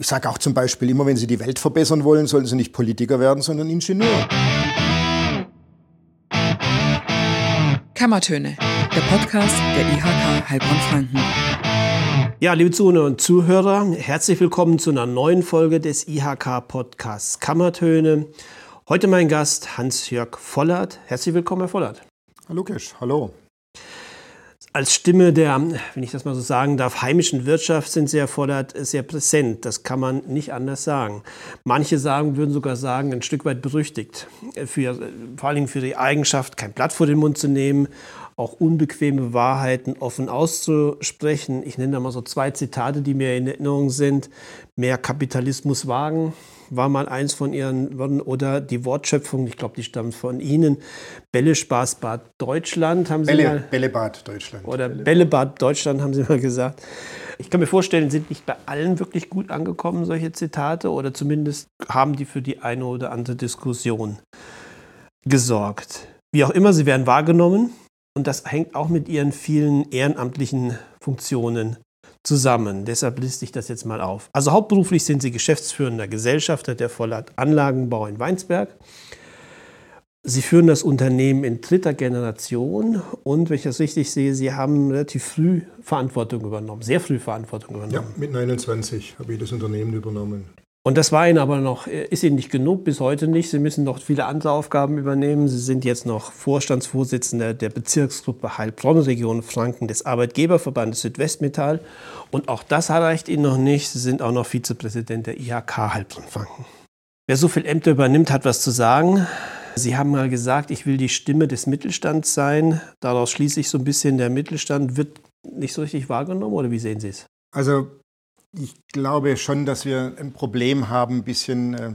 Ich sage auch zum Beispiel immer, wenn Sie die Welt verbessern wollen, sollen Sie nicht Politiker werden, sondern Ingenieur. Kammertöne, der Podcast der IHK Heilbronn-Franken. Ja, liebe Zuhörer und Zuhörer, herzlich willkommen zu einer neuen Folge des IHK-Podcasts Kammertöne. Heute mein Gast Hans-Jörg Vollert. Herzlich willkommen, Herr Vollert. Hallo Lukas, hallo als Stimme der, wenn ich das mal so sagen darf, heimischen Wirtschaft sind Sie erfordert, sehr präsent. Das kann man nicht anders sagen. Manche sagen, würden sogar sagen, ein Stück weit berüchtigt. Für, vor allen Dingen für die Eigenschaft, kein Blatt vor den Mund zu nehmen, auch unbequeme Wahrheiten offen auszusprechen. Ich nenne da mal so zwei Zitate, die mir in Erinnerung sind. Mehr Kapitalismus wagen, war mal eins von Ihren Worten. Oder die Wortschöpfung, ich glaube, die stammt von Ihnen. Bällespaß Bad Deutschland, haben Sie Bälle, mal. Bällebad Deutschland. Oder Bällebad Deutschland, haben Sie mal gesagt. Ich kann mir vorstellen, sind nicht bei allen wirklich gut angekommen, solche Zitate. Oder zumindest haben die für die eine oder andere Diskussion gesorgt. Wie auch immer, sie werden wahrgenommen. Und das hängt auch mit ihren vielen ehrenamtlichen Funktionen zusammen. Deshalb liste ich das jetzt mal auf. Also hauptberuflich sind Sie geschäftsführender Gesellschafter der Vollert Anlagenbau in Weinsberg. Sie führen das Unternehmen in dritter Generation und, wenn ich das richtig sehe, Sie haben relativ früh Verantwortung übernommen, sehr früh Verantwortung übernommen. Ja, mit 29 habe ich das Unternehmen übernommen. Und das war Ihnen aber noch, äh, ist Ihnen nicht genug, bis heute nicht. Sie müssen noch viele andere Aufgaben übernehmen. Sie sind jetzt noch Vorstandsvorsitzender der Bezirksgruppe Heilbronn-Region Franken des Arbeitgeberverbandes Südwestmetall. Und auch das reicht Ihnen noch nicht. Sie sind auch noch Vizepräsident der IHK Heilbronn-Franken. Wer so viel Ämter übernimmt, hat was zu sagen. Sie haben mal gesagt, ich will die Stimme des Mittelstands sein. Daraus schließe ich so ein bisschen, der Mittelstand wird nicht so richtig wahrgenommen oder wie sehen Sie es? Also ich glaube schon, dass wir ein Problem haben, ein bisschen äh,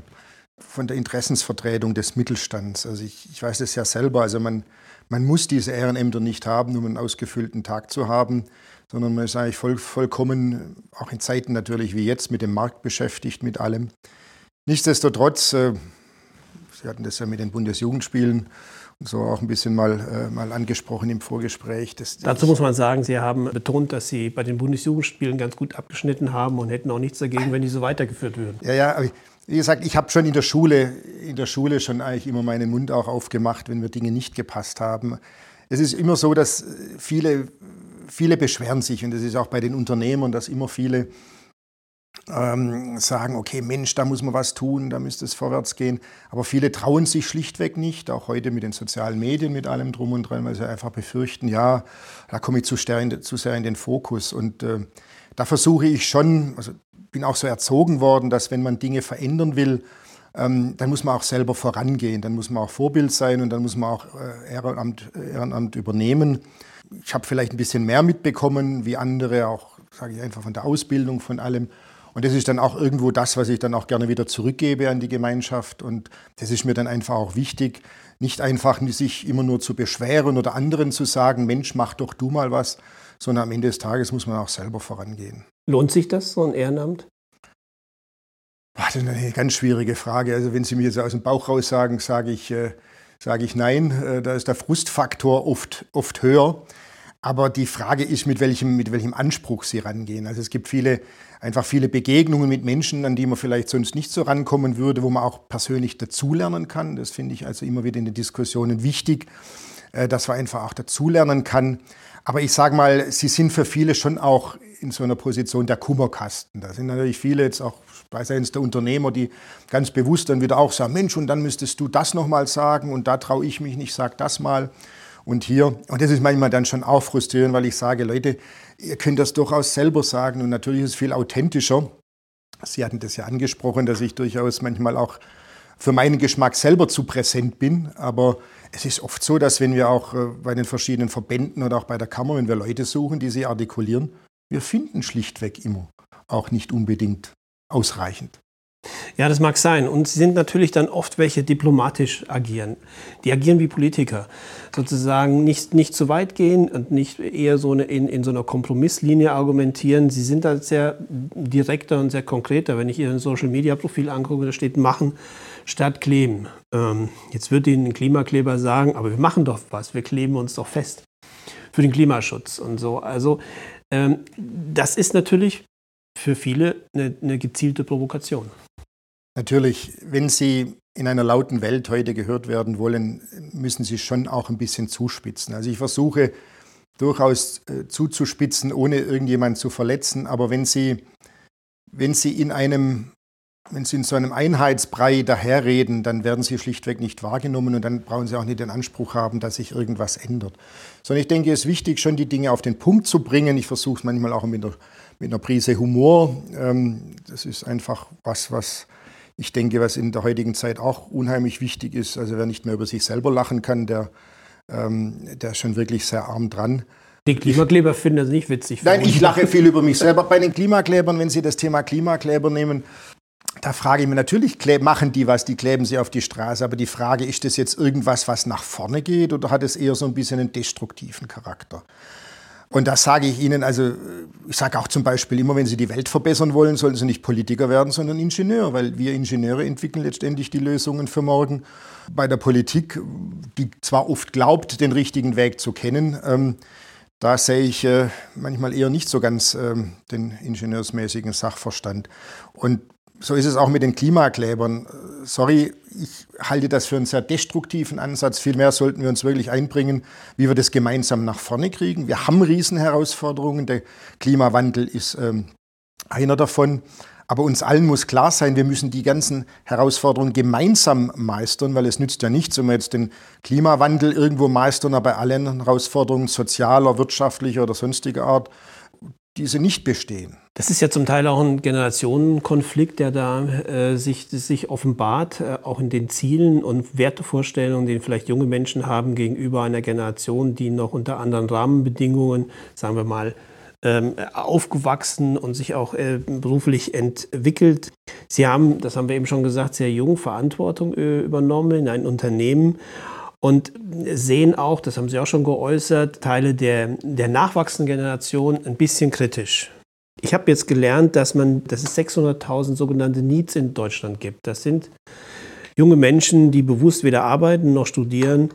von der Interessensvertretung des Mittelstands. Also ich, ich weiß das ja selber, also man, man muss diese Ehrenämter nicht haben, um einen ausgefüllten Tag zu haben, sondern man ist eigentlich voll, vollkommen, auch in Zeiten natürlich wie jetzt, mit dem Markt beschäftigt, mit allem. Nichtsdestotrotz, äh, Sie hatten das ja mit den Bundesjugendspielen so auch ein bisschen mal, äh, mal angesprochen im Vorgespräch. Das, Dazu muss man sagen, Sie haben betont, dass Sie bei den Bundesjugendspielen ganz gut abgeschnitten haben und hätten auch nichts dagegen, wenn die so weitergeführt würden. Ja, ja, aber wie gesagt, ich habe schon in der Schule, in der Schule schon eigentlich immer meinen Mund auch aufgemacht, wenn mir Dinge nicht gepasst haben. Es ist immer so, dass viele, viele beschweren sich und das ist auch bei den Unternehmern, dass immer viele ähm, sagen, okay, Mensch, da muss man was tun, da müsste es vorwärts gehen. Aber viele trauen sich schlichtweg nicht, auch heute mit den sozialen Medien, mit allem drum und dran, weil sie einfach befürchten, ja, da komme ich zu, sehr, zu sehr in den Fokus. Und äh, da versuche ich schon, also bin auch so erzogen worden, dass wenn man Dinge verändern will, ähm, dann muss man auch selber vorangehen, dann muss man auch Vorbild sein und dann muss man auch äh, Ehrenamt, Ehrenamt übernehmen. Ich habe vielleicht ein bisschen mehr mitbekommen wie andere, auch sage ich einfach von der Ausbildung, von allem. Und das ist dann auch irgendwo das, was ich dann auch gerne wieder zurückgebe an die Gemeinschaft. Und das ist mir dann einfach auch wichtig, nicht einfach sich immer nur zu beschweren oder anderen zu sagen, Mensch, mach doch du mal was, sondern am Ende des Tages muss man auch selber vorangehen. Lohnt sich das, so ein Ehrenamt? Das ist eine ganz schwierige Frage. Also wenn Sie mir jetzt aus dem Bauch raus sagen, sage ich, äh, sage ich nein. Äh, da ist der Frustfaktor oft, oft höher. Aber die Frage ist, mit welchem, mit welchem Anspruch Sie rangehen. Also es gibt viele, einfach viele Begegnungen mit Menschen, an die man vielleicht sonst nicht so rankommen würde, wo man auch persönlich dazulernen kann. Das finde ich also immer wieder in den Diskussionen wichtig, äh, dass man einfach auch dazulernen kann. Aber ich sage mal, sie sind für viele schon auch in so einer Position der Kummerkasten. Da sind natürlich viele jetzt auch, sei es der Unternehmer, die ganz bewusst dann wieder auch sagen, Mensch, und dann müsstest du das nochmal sagen und da traue ich mich nicht, sag das mal. Und hier, und das ist manchmal dann schon auch frustrierend, weil ich sage, Leute, ihr könnt das durchaus selber sagen und natürlich ist es viel authentischer. Sie hatten das ja angesprochen, dass ich durchaus manchmal auch für meinen Geschmack selber zu präsent bin. Aber es ist oft so, dass wenn wir auch äh, bei den verschiedenen Verbänden oder auch bei der Kammer, wenn wir Leute suchen, die sie artikulieren, wir finden schlichtweg immer auch nicht unbedingt ausreichend. Ja, das mag sein. Und sie sind natürlich dann oft welche diplomatisch agieren. Die agieren wie Politiker. Sozusagen nicht, nicht zu weit gehen und nicht eher so eine, in, in so einer Kompromisslinie argumentieren. Sie sind da sehr direkter und sehr konkreter. Wenn ich Ihr Social-Media-Profil angucke, da steht machen statt kleben. Ähm, jetzt wird Ihnen ein Klimakleber sagen, aber wir machen doch was. Wir kleben uns doch fest für den Klimaschutz und so. Also ähm, das ist natürlich für viele eine, eine gezielte Provokation. Natürlich, wenn Sie in einer lauten Welt heute gehört werden wollen, müssen Sie schon auch ein bisschen zuspitzen. Also ich versuche durchaus äh, zuzuspitzen, ohne irgendjemanden zu verletzen. Aber wenn Sie, wenn Sie in einem wenn Sie in so einem Einheitsbrei daherreden, dann werden Sie schlichtweg nicht wahrgenommen und dann brauchen Sie auch nicht den Anspruch haben, dass sich irgendwas ändert. Sondern ich denke, es ist wichtig, schon die Dinge auf den Punkt zu bringen. Ich versuche es manchmal auch mit einer, mit einer Prise Humor. Ähm, das ist einfach was, was ich denke, was in der heutigen Zeit auch unheimlich wichtig ist. Also wer nicht mehr über sich selber lachen kann, der, ähm, der ist schon wirklich sehr arm dran. Die Klimakleber finden das nicht witzig. Nein, ich lache viel über mich selber. Bei den Klimaklebern, wenn Sie das Thema Klimakleber nehmen, da frage ich mich natürlich, machen die was, die kleben sie auf die Straße, aber die Frage, ist das jetzt irgendwas, was nach vorne geht oder hat es eher so ein bisschen einen destruktiven Charakter? Und das sage ich Ihnen, also ich sage auch zum Beispiel immer, wenn Sie die Welt verbessern wollen, sollten Sie nicht Politiker werden, sondern Ingenieur, weil wir Ingenieure entwickeln letztendlich die Lösungen für morgen. Bei der Politik, die zwar oft glaubt, den richtigen Weg zu kennen, ähm, da sehe ich äh, manchmal eher nicht so ganz ähm, den ingenieursmäßigen Sachverstand. Und so ist es auch mit den Klimaklebern. Sorry, ich halte das für einen sehr destruktiven Ansatz. Vielmehr sollten wir uns wirklich einbringen, wie wir das gemeinsam nach vorne kriegen. Wir haben Riesenherausforderungen. Der Klimawandel ist ähm, einer davon. Aber uns allen muss klar sein, wir müssen die ganzen Herausforderungen gemeinsam meistern, weil es nützt ja nichts, wenn wir jetzt den Klimawandel irgendwo meistern, aber bei allen Herausforderungen sozialer, wirtschaftlicher oder sonstiger Art diese nicht bestehen. Das ist ja zum Teil auch ein Generationenkonflikt, der da äh, sich, sich offenbart, äh, auch in den Zielen und Wertevorstellungen, die vielleicht junge Menschen haben gegenüber einer Generation, die noch unter anderen Rahmenbedingungen, sagen wir mal, ähm, aufgewachsen und sich auch äh, beruflich entwickelt. Sie haben, das haben wir eben schon gesagt, sehr jung Verantwortung äh, übernommen in ein Unternehmen und sehen auch, das haben Sie auch schon geäußert, Teile der, der nachwachsenden Generation ein bisschen kritisch. Ich habe jetzt gelernt, dass, man, dass es 600.000 sogenannte Needs in Deutschland gibt. Das sind junge Menschen, die bewusst weder arbeiten noch studieren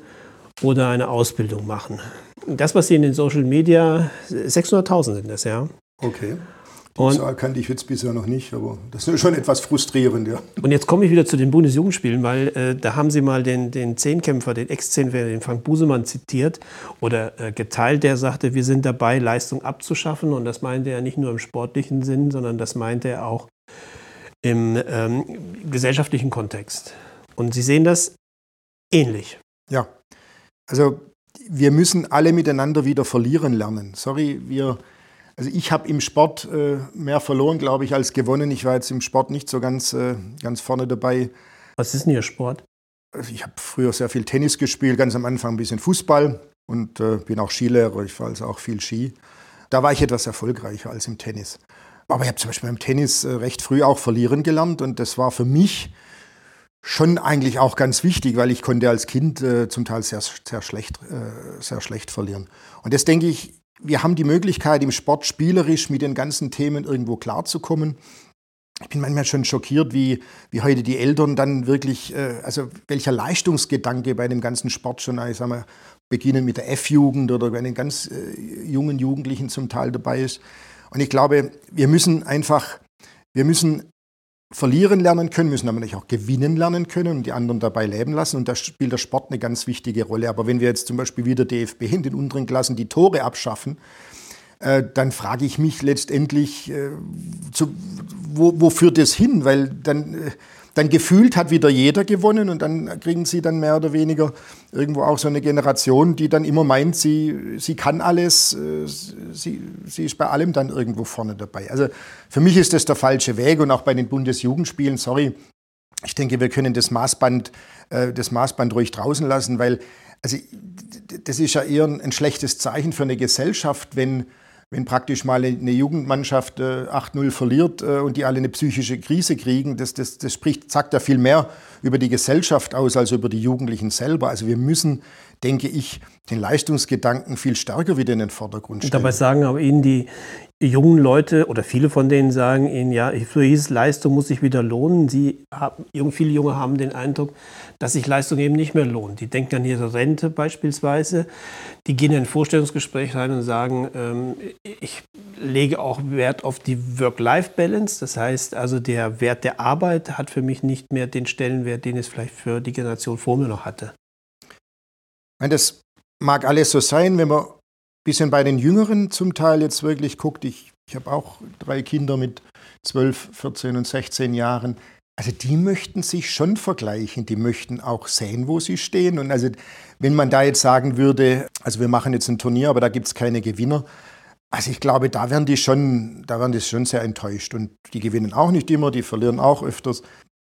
oder eine Ausbildung machen. Das, was Sie in den Social Media, 600.000 sind das, ja. Okay. Die Zahl kannte ich jetzt bisher noch nicht, aber das ist schon etwas frustrierend, ja. Und jetzt komme ich wieder zu den Bundesjugendspielen, weil äh, da haben Sie mal den, den Zehnkämpfer, den Ex-Zehnkämpfer, den Frank Busemann zitiert oder äh, geteilt, der sagte, wir sind dabei, Leistung abzuschaffen. Und das meinte er nicht nur im sportlichen Sinn, sondern das meinte er auch im ähm, gesellschaftlichen Kontext. Und Sie sehen das ähnlich. Ja, also wir müssen alle miteinander wieder verlieren lernen. Sorry, wir also ich habe im Sport äh, mehr verloren, glaube ich, als gewonnen. Ich war jetzt im Sport nicht so ganz, äh, ganz vorne dabei. Was ist denn Ihr Sport? Also ich habe früher sehr viel Tennis gespielt, ganz am Anfang ein bisschen Fußball und äh, bin auch Skilehrer. Ich fahre also auch viel Ski. Da war ich etwas erfolgreicher als im Tennis. Aber ich habe zum Beispiel beim Tennis äh, recht früh auch verlieren gelernt und das war für mich schon eigentlich auch ganz wichtig, weil ich konnte als Kind äh, zum Teil sehr, sehr, schlecht, äh, sehr schlecht verlieren. Und das denke ich, wir haben die Möglichkeit, im Sport spielerisch mit den ganzen Themen irgendwo klarzukommen. Ich bin manchmal schon schockiert, wie, wie heute die Eltern dann wirklich, äh, also welcher Leistungsgedanke bei dem ganzen Sport schon, ich sag mal, beginnen mit der F-Jugend oder bei den ganz äh, jungen Jugendlichen zum Teil dabei ist. Und ich glaube, wir müssen einfach, wir müssen verlieren lernen können, müssen aber natürlich auch gewinnen lernen können und die anderen dabei leben lassen. Und da spielt der Sport eine ganz wichtige Rolle. Aber wenn wir jetzt zum Beispiel wie der DFB in den unteren Klassen die Tore abschaffen, äh, dann frage ich mich letztendlich, äh, zu, wo, wo führt das hin? Weil dann äh, dann gefühlt hat wieder jeder gewonnen und dann kriegen sie dann mehr oder weniger irgendwo auch so eine Generation, die dann immer meint, sie, sie kann alles, äh, sie, sie ist bei allem dann irgendwo vorne dabei. Also für mich ist das der falsche Weg und auch bei den Bundesjugendspielen, sorry, ich denke, wir können das Maßband, äh, das Maßband ruhig draußen lassen, weil also, das ist ja eher ein schlechtes Zeichen für eine Gesellschaft, wenn wenn praktisch mal eine Jugendmannschaft äh, 8-0 verliert äh, und die alle eine psychische Krise kriegen, das, das, das spricht, sagt ja viel mehr über die Gesellschaft aus als über die Jugendlichen selber. Also wir müssen denke ich, den Leistungsgedanken viel stärker wieder in den Vordergrund stellen. Dabei sagen aber Ihnen die jungen Leute oder viele von denen sagen Ihnen, ja, für Leistung muss sich wieder lohnen. Sie haben, viele Junge haben den Eindruck, dass sich Leistung eben nicht mehr lohnt. Die denken an ihre Rente beispielsweise. Die gehen in ein Vorstellungsgespräch rein und sagen, ähm, ich lege auch Wert auf die Work-Life-Balance. Das heißt also, der Wert der Arbeit hat für mich nicht mehr den Stellenwert, den es vielleicht für die Generation vor mir noch hatte. Das mag alles so sein, wenn man bisschen bei den Jüngeren zum Teil jetzt wirklich guckt. Ich, ich habe auch drei Kinder mit 12, 14 und 16 Jahren. Also die möchten sich schon vergleichen, die möchten auch sehen, wo sie stehen. Und also wenn man da jetzt sagen würde, also wir machen jetzt ein Turnier, aber da gibt es keine Gewinner, also ich glaube, da werden die schon, da werden die schon sehr enttäuscht. Und die gewinnen auch nicht immer, die verlieren auch öfters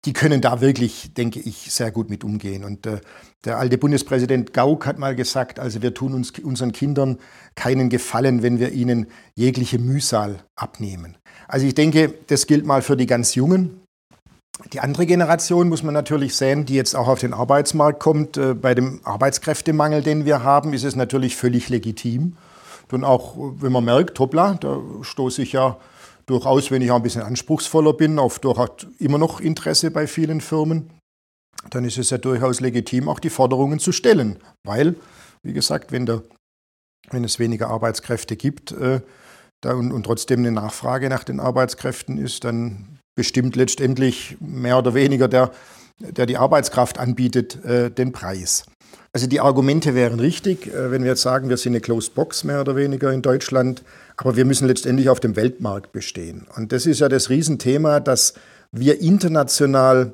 die können da wirklich, denke ich, sehr gut mit umgehen. Und äh, der alte Bundespräsident Gauck hat mal gesagt, also wir tun uns unseren Kindern keinen Gefallen, wenn wir ihnen jegliche Mühsal abnehmen. Also ich denke, das gilt mal für die ganz Jungen. Die andere Generation muss man natürlich sehen, die jetzt auch auf den Arbeitsmarkt kommt. Äh, bei dem Arbeitskräftemangel, den wir haben, ist es natürlich völlig legitim. Und auch wenn man merkt, hoppla, da stoße ich ja durchaus, wenn ich auch ein bisschen anspruchsvoller bin, auf durchaus immer noch Interesse bei vielen Firmen, dann ist es ja durchaus legitim, auch die Forderungen zu stellen. Weil, wie gesagt, wenn, der, wenn es weniger Arbeitskräfte gibt äh, da und, und trotzdem eine Nachfrage nach den Arbeitskräften ist, dann bestimmt letztendlich mehr oder weniger der, der die Arbeitskraft anbietet, äh, den Preis. Also die Argumente wären richtig, äh, wenn wir jetzt sagen, wir sind eine Closed Box mehr oder weniger in Deutschland, aber wir müssen letztendlich auf dem Weltmarkt bestehen. Und das ist ja das Riesenthema, dass wir international,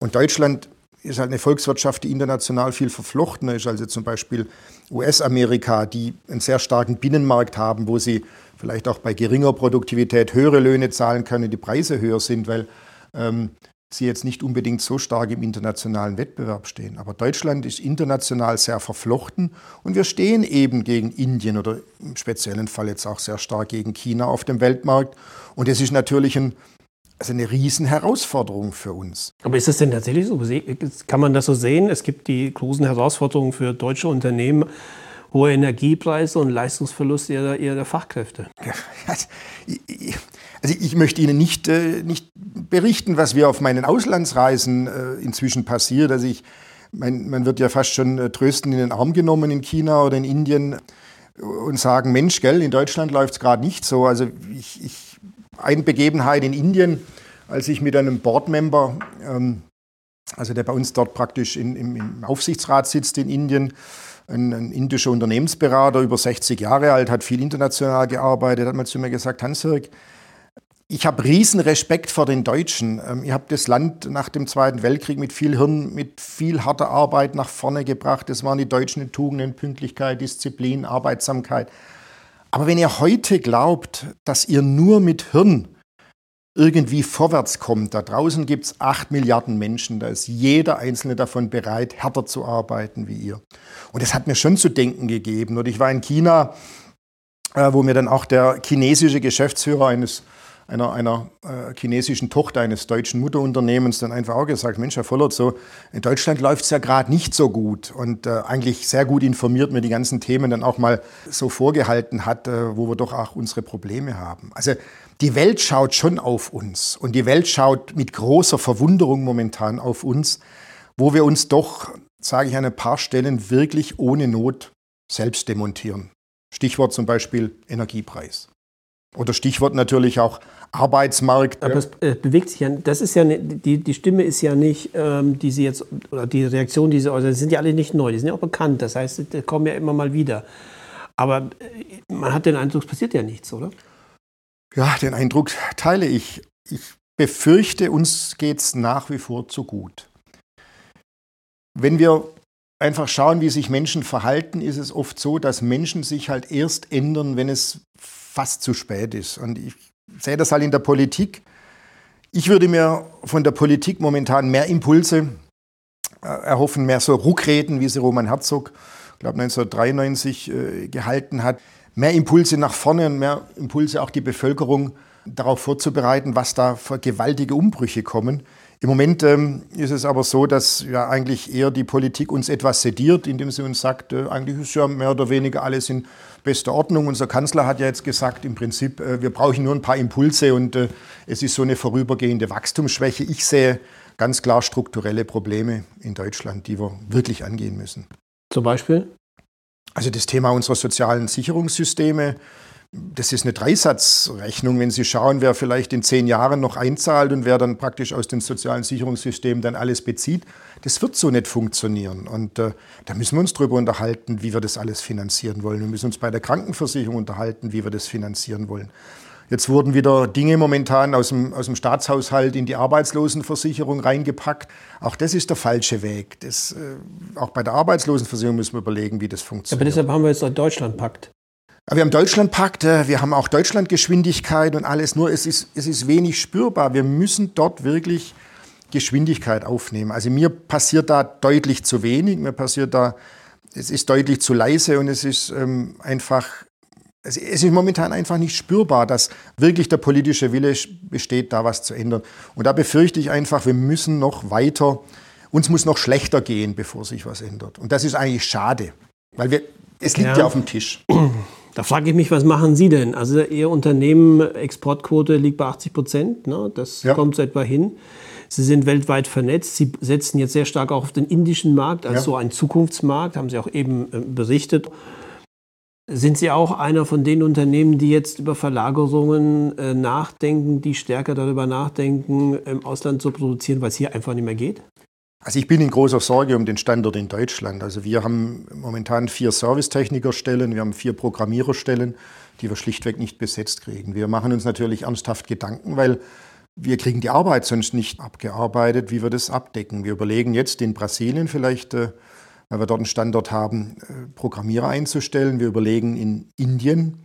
und Deutschland ist halt eine Volkswirtschaft, die international viel verflochtener ist, also zum Beispiel US-Amerika, die einen sehr starken Binnenmarkt haben, wo sie vielleicht auch bei geringer Produktivität höhere Löhne zahlen können, die Preise höher sind, weil ähm, sie jetzt nicht unbedingt so stark im internationalen Wettbewerb stehen. Aber Deutschland ist international sehr verflochten und wir stehen eben gegen Indien oder im speziellen Fall jetzt auch sehr stark gegen China auf dem Weltmarkt. Und es ist natürlich ein, also eine Riesenherausforderung für uns. Aber ist das denn tatsächlich so? Kann man das so sehen? Es gibt die großen Herausforderungen für deutsche Unternehmen hohe Energiepreise und Leistungsverlust ihrer, ihrer Fachkräfte. Also ich möchte Ihnen nicht, äh, nicht berichten, was wir auf meinen Auslandsreisen äh, inzwischen passiert. Also ich, mein, man wird ja fast schon äh, tröstend in den Arm genommen in China oder in Indien und sagen, Mensch, gell, in Deutschland läuft es gerade nicht so. Also ich, ich, eine Begebenheit in Indien, als ich mit einem Boardmember, ähm, also der bei uns dort praktisch in, im, im Aufsichtsrat sitzt in Indien, ein, ein, indischer Unternehmensberater, über 60 Jahre alt, hat viel international gearbeitet, hat mal zu mir gesagt, Hans-Jörg, ich habe riesen Respekt vor den Deutschen. Ähm, ihr habt das Land nach dem Zweiten Weltkrieg mit viel Hirn, mit viel harter Arbeit nach vorne gebracht. Das waren die deutschen Tugenden, Pünktlichkeit, Disziplin, Arbeitsamkeit. Aber wenn ihr heute glaubt, dass ihr nur mit Hirn irgendwie vorwärts kommt, da draußen gibt es acht Milliarden Menschen, da ist jeder einzelne davon bereit, härter zu arbeiten wie ihr. Und das hat mir schon zu denken gegeben. Und ich war in China, äh, wo mir dann auch der chinesische Geschäftsführer eines einer, einer äh, chinesischen Tochter eines deutschen Mutterunternehmens dann einfach auch gesagt, Mensch, Herr Vollert, so in Deutschland läuft es ja gerade nicht so gut und äh, eigentlich sehr gut informiert mir die ganzen Themen dann auch mal so vorgehalten hat, äh, wo wir doch auch unsere Probleme haben. Also die Welt schaut schon auf uns und die Welt schaut mit großer Verwunderung momentan auf uns, wo wir uns doch, sage ich an ein paar Stellen, wirklich ohne Not selbst demontieren. Stichwort zum Beispiel Energiepreis. Oder Stichwort natürlich auch Arbeitsmarkt. Aber es äh, bewegt sich ja, das ist ja, die, die Stimme ist ja nicht, ähm, die Sie jetzt, oder die Reaktion, die Sie äußern, sind ja alle nicht neu, die sind ja auch bekannt. Das heißt, die kommen ja immer mal wieder. Aber äh, man hat den Eindruck, es passiert ja nichts, oder? Ja, den Eindruck teile ich. Ich befürchte, uns geht es nach wie vor zu gut. Wenn wir einfach schauen, wie sich Menschen verhalten, ist es oft so, dass Menschen sich halt erst ändern, wenn es fast zu spät ist. Und ich sehe das halt in der Politik. Ich würde mir von der Politik momentan mehr Impulse äh, erhoffen, mehr so Ruckreden, wie sie Roman Herzog, ich glaube 1993 äh, gehalten hat. Mehr Impulse nach vorne und mehr Impulse auch die Bevölkerung darauf vorzubereiten, was da für gewaltige Umbrüche kommen. Im Moment ähm, ist es aber so, dass ja eigentlich eher die Politik uns etwas sediert, indem sie uns sagt, äh, eigentlich ist ja mehr oder weniger alles in bester Ordnung. Unser Kanzler hat ja jetzt gesagt, im Prinzip, äh, wir brauchen nur ein paar Impulse und äh, es ist so eine vorübergehende Wachstumsschwäche. Ich sehe ganz klar strukturelle Probleme in Deutschland, die wir wirklich angehen müssen. Zum Beispiel? Also das Thema unserer sozialen Sicherungssysteme, das ist eine Dreisatzrechnung, wenn Sie schauen, wer vielleicht in zehn Jahren noch einzahlt und wer dann praktisch aus den sozialen Sicherungssystemen dann alles bezieht. Das wird so nicht funktionieren. Und äh, da müssen wir uns darüber unterhalten, wie wir das alles finanzieren wollen. Wir müssen uns bei der Krankenversicherung unterhalten, wie wir das finanzieren wollen. Jetzt wurden wieder Dinge momentan aus dem, aus dem Staatshaushalt in die Arbeitslosenversicherung reingepackt. Auch das ist der falsche Weg. Das, äh, auch bei der Arbeitslosenversicherung müssen wir überlegen, wie das funktioniert. aber deshalb haben wir jetzt den Deutschlandpakt. Wir haben Deutschlandpakt, äh, wir haben auch Deutschlandgeschwindigkeit und alles, nur es ist, es ist wenig spürbar. Wir müssen dort wirklich Geschwindigkeit aufnehmen. Also mir passiert da deutlich zu wenig, mir passiert da, es ist deutlich zu leise und es ist ähm, einfach, es ist momentan einfach nicht spürbar, dass wirklich der politische Wille besteht, da was zu ändern. Und da befürchte ich einfach, wir müssen noch weiter, uns muss noch schlechter gehen, bevor sich was ändert. Und das ist eigentlich schade, weil wir, es liegt ja, ja auf dem Tisch. Da frage ich mich, was machen Sie denn? Also Ihr Unternehmen, Exportquote liegt bei 80 Prozent, ne? das ja. kommt so etwa hin. Sie sind weltweit vernetzt. Sie setzen jetzt sehr stark auch auf den indischen Markt als ja. so ein Zukunftsmarkt, haben Sie auch eben äh, berichtet. Sind Sie auch einer von den Unternehmen, die jetzt über Verlagerungen äh, nachdenken, die stärker darüber nachdenken, im Ausland zu produzieren, weil es hier einfach nicht mehr geht? Also ich bin in großer Sorge um den Standort in Deutschland. Also wir haben momentan vier Servicetechnikerstellen, wir haben vier Programmiererstellen, die wir schlichtweg nicht besetzt kriegen. Wir machen uns natürlich ernsthaft Gedanken, weil wir kriegen die Arbeit sonst nicht abgearbeitet, wie wir das abdecken. Wir überlegen jetzt in Brasilien vielleicht, äh, weil wir dort einen Standort haben, äh, Programmierer einzustellen. Wir überlegen in Indien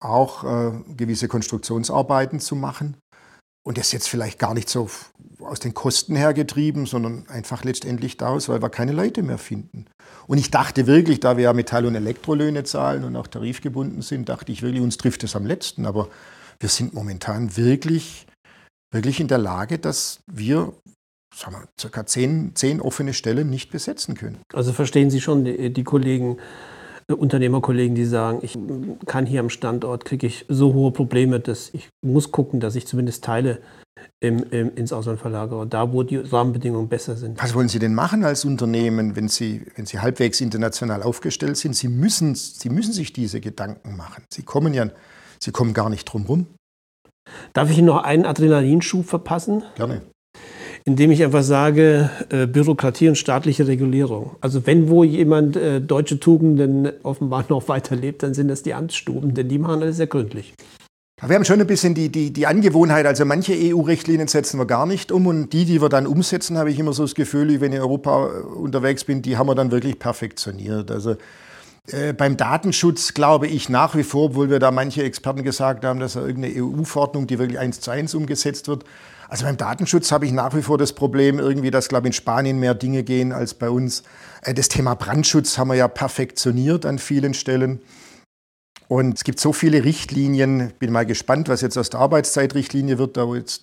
auch äh, gewisse Konstruktionsarbeiten zu machen. Und das jetzt vielleicht gar nicht so aus den Kosten her getrieben, sondern einfach letztendlich daraus, weil wir keine Leute mehr finden. Und ich dachte wirklich, da wir ja Metall- und Elektrolöhne zahlen und auch tarifgebunden sind, dachte ich wirklich, uns trifft es am letzten. Aber wir sind momentan wirklich, wirklich in der Lage, dass wir sagen wir, circa zehn, zehn offene Stellen nicht besetzen können. Also verstehen Sie schon die, die Kollegen, Unternehmerkollegen, die sagen, ich kann hier am Standort, kriege ich so hohe Probleme, dass ich muss gucken, dass ich zumindest Teile im, im, ins Ausland verlagere, da wo die Rahmenbedingungen besser sind. Was wollen Sie denn machen als Unternehmen, wenn Sie, wenn Sie halbwegs international aufgestellt sind? Sie müssen, Sie müssen sich diese Gedanken machen. Sie kommen ja, Sie kommen gar nicht drum rum. Darf ich Ihnen noch einen Adrenalinschub verpassen? Gerne indem ich einfach sage, äh, Bürokratie und staatliche Regulierung. Also wenn wo jemand äh, deutsche Tugenden offenbar noch weiterlebt, dann sind das die Amtsstuben, denn die machen alles sehr gründlich. Wir haben schon ein bisschen die, die, die Angewohnheit, also manche EU-Richtlinien setzen wir gar nicht um und die, die wir dann umsetzen, habe ich immer so das Gefühl, wenn ich in Europa äh, unterwegs bin, die haben wir dann wirklich perfektioniert. Also äh, beim Datenschutz glaube ich nach wie vor, obwohl wir da manche Experten gesagt haben, dass da irgendeine EU-Verordnung, die wirklich eins zu eins umgesetzt wird, also beim Datenschutz habe ich nach wie vor das Problem irgendwie, dass, glaube ich, in Spanien mehr Dinge gehen als bei uns. Äh, das Thema Brandschutz haben wir ja perfektioniert an vielen Stellen. Und es gibt so viele Richtlinien. Bin mal gespannt, was jetzt aus der Arbeitszeitrichtlinie wird,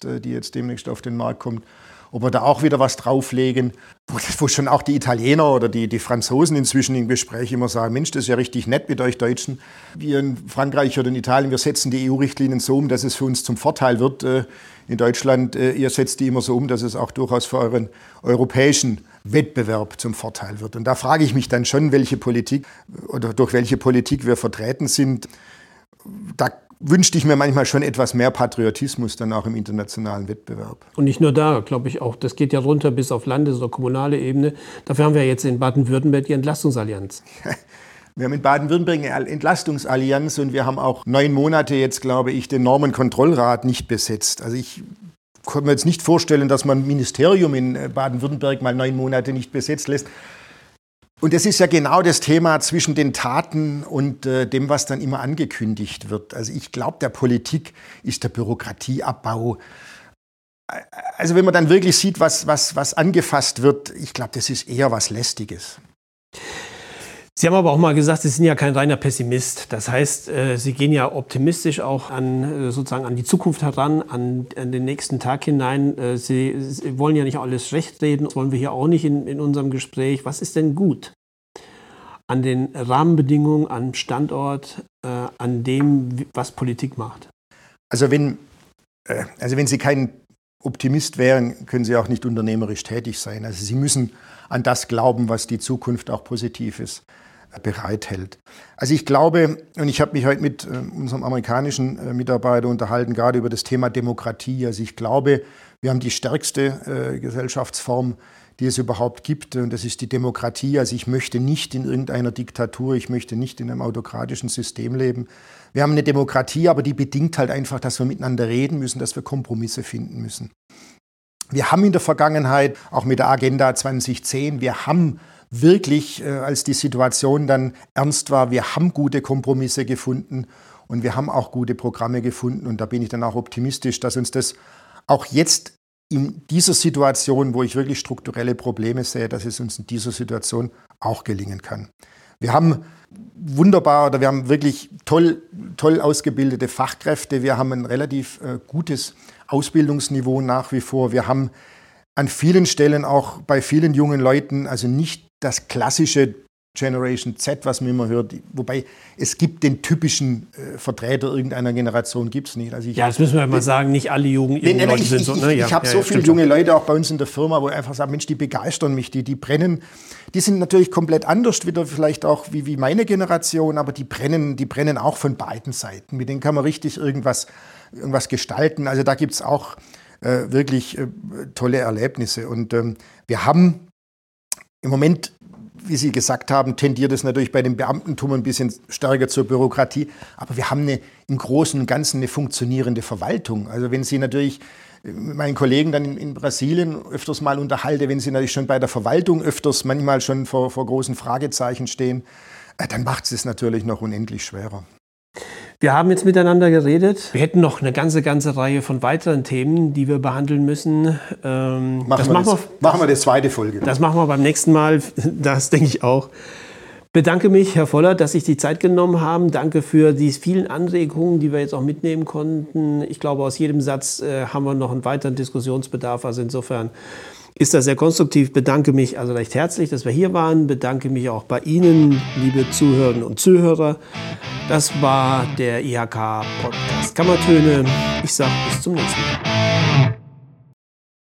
äh, die jetzt demnächst auf den Markt kommt ob wir da auch wieder was drauflegen, wo, schon auch die Italiener oder die, die Franzosen inzwischen im Gespräch immer sagen, Mensch, das ist ja richtig nett mit euch Deutschen. Wir in Frankreich oder in Italien, wir setzen die EU-Richtlinien so um, dass es für uns zum Vorteil wird. Äh, in Deutschland, äh, ihr setzt die immer so um, dass es auch durchaus für euren europäischen Wettbewerb zum Vorteil wird. Und da frage ich mich dann schon, welche Politik oder durch welche Politik wir vertreten sind. Da wünschte ich mir manchmal schon etwas mehr Patriotismus dann auch im internationalen Wettbewerb. Und nicht nur da, glaube ich auch. Das geht ja runter bis auf Landes- oder kommunale Ebene. Dafür haben wir jetzt in Baden-Württemberg die Entlastungsallianz. Wir haben in Baden-Württemberg eine Entlastungsallianz und wir haben auch neun Monate jetzt, glaube ich, den Normenkontrollrat nicht besetzt. Also ich kann mir jetzt nicht vorstellen, dass man ein Ministerium in Baden-Württemberg mal neun Monate nicht besetzt lässt. Und es ist ja genau das Thema zwischen den Taten und äh, dem, was dann immer angekündigt wird. Also ich glaube, der Politik ist der Bürokratieabbau. Also wenn man dann wirklich sieht, was, was, was angefasst wird, ich glaube, das ist eher was Lästiges. Sie haben aber auch mal gesagt, Sie sind ja kein reiner Pessimist. Das heißt, äh, Sie gehen ja optimistisch auch an, äh, sozusagen an die Zukunft heran, an, an den nächsten Tag hinein. Äh, Sie, Sie, wollen ja nicht alles schlecht reden, das wollen wir hier auch nicht in, in unserem Gespräch. Was ist denn gut? An den Rahmenbedingungen, am Standort, an dem, was Politik macht? Also wenn, also wenn Sie kein Optimist wären, können Sie auch nicht unternehmerisch tätig sein. Also Sie müssen an das glauben, was die Zukunft auch positiv ist bereithält. Also ich glaube, und ich habe mich heute mit äh, unserem amerikanischen äh, Mitarbeiter unterhalten, gerade über das Thema Demokratie. Also ich glaube, wir haben die stärkste äh, Gesellschaftsform, die es überhaupt gibt, und das ist die Demokratie. Also ich möchte nicht in irgendeiner Diktatur, ich möchte nicht in einem autokratischen System leben. Wir haben eine Demokratie, aber die bedingt halt einfach, dass wir miteinander reden müssen, dass wir Kompromisse finden müssen. Wir haben in der Vergangenheit, auch mit der Agenda 2010, wir haben wirklich, äh, als die Situation dann ernst war, wir haben gute Kompromisse gefunden und wir haben auch gute Programme gefunden. Und da bin ich dann auch optimistisch, dass uns das auch jetzt in dieser Situation, wo ich wirklich strukturelle Probleme sehe, dass es uns in dieser Situation auch gelingen kann. Wir haben wunderbar oder wir haben wirklich toll, toll ausgebildete Fachkräfte. Wir haben ein relativ äh, gutes Ausbildungsniveau nach wie vor. Wir haben an vielen Stellen auch bei vielen jungen Leuten also nicht das klassische Generation Z, was man immer hört. Wobei es gibt den typischen äh, Vertreter irgendeiner Generation, gibt es nicht. Also ich, ja, das müssen wir mal sagen, nicht alle jungen nee, nee, Leute ich, sind so. Ne? Ich, ich, ich habe ja, so ja, viele junge Leute auch bei uns in der Firma, wo ich einfach sagen, Mensch, die begeistern mich, die, die brennen. Die sind natürlich komplett anders, wieder vielleicht auch wie, wie meine Generation, aber die brennen, die brennen auch von beiden Seiten. Mit denen kann man richtig irgendwas, irgendwas gestalten. Also da gibt es auch äh, wirklich äh, tolle Erlebnisse. Und ähm, wir haben im Moment, wie Sie gesagt haben, tendiert es natürlich bei dem Beamtentum ein bisschen stärker zur Bürokratie. Aber wir haben eine, im Großen und Ganzen eine funktionierende Verwaltung. Also wenn Sie natürlich mit meinen Kollegen dann in, in, Brasilien öfters mal unterhalte, wenn sie natürlich schon bei der Verwaltung öfters manchmal schon vor, vor großen Fragezeichen stehen, äh, dann macht es es natürlich noch unendlich schwerer. Wir haben jetzt miteinander geredet. Wir hätten noch eine ganze, ganze Reihe von weiteren Themen, die wir behandeln müssen. Ähm, machen, das wir machen, das, wir, machen wir die zweite Folge. Das machen wir beim nächsten Mal. Das denke ich auch. Bedanke mich, Herr Voller, dass Sie sich die Zeit genommen haben. Danke für die vielen Anregungen, die wir jetzt auch mitnehmen konnten. Ich glaube, aus jedem Satz äh, haben wir noch einen weiteren Diskussionsbedarf. Also insofern ist das sehr konstruktiv. Bedanke mich also recht herzlich, dass wir hier waren. Bedanke mich auch bei Ihnen, liebe Zuhörerinnen und Zuhörer. Das war der IHK Podcast Kammertöne. Ich sage bis zum nächsten Mal.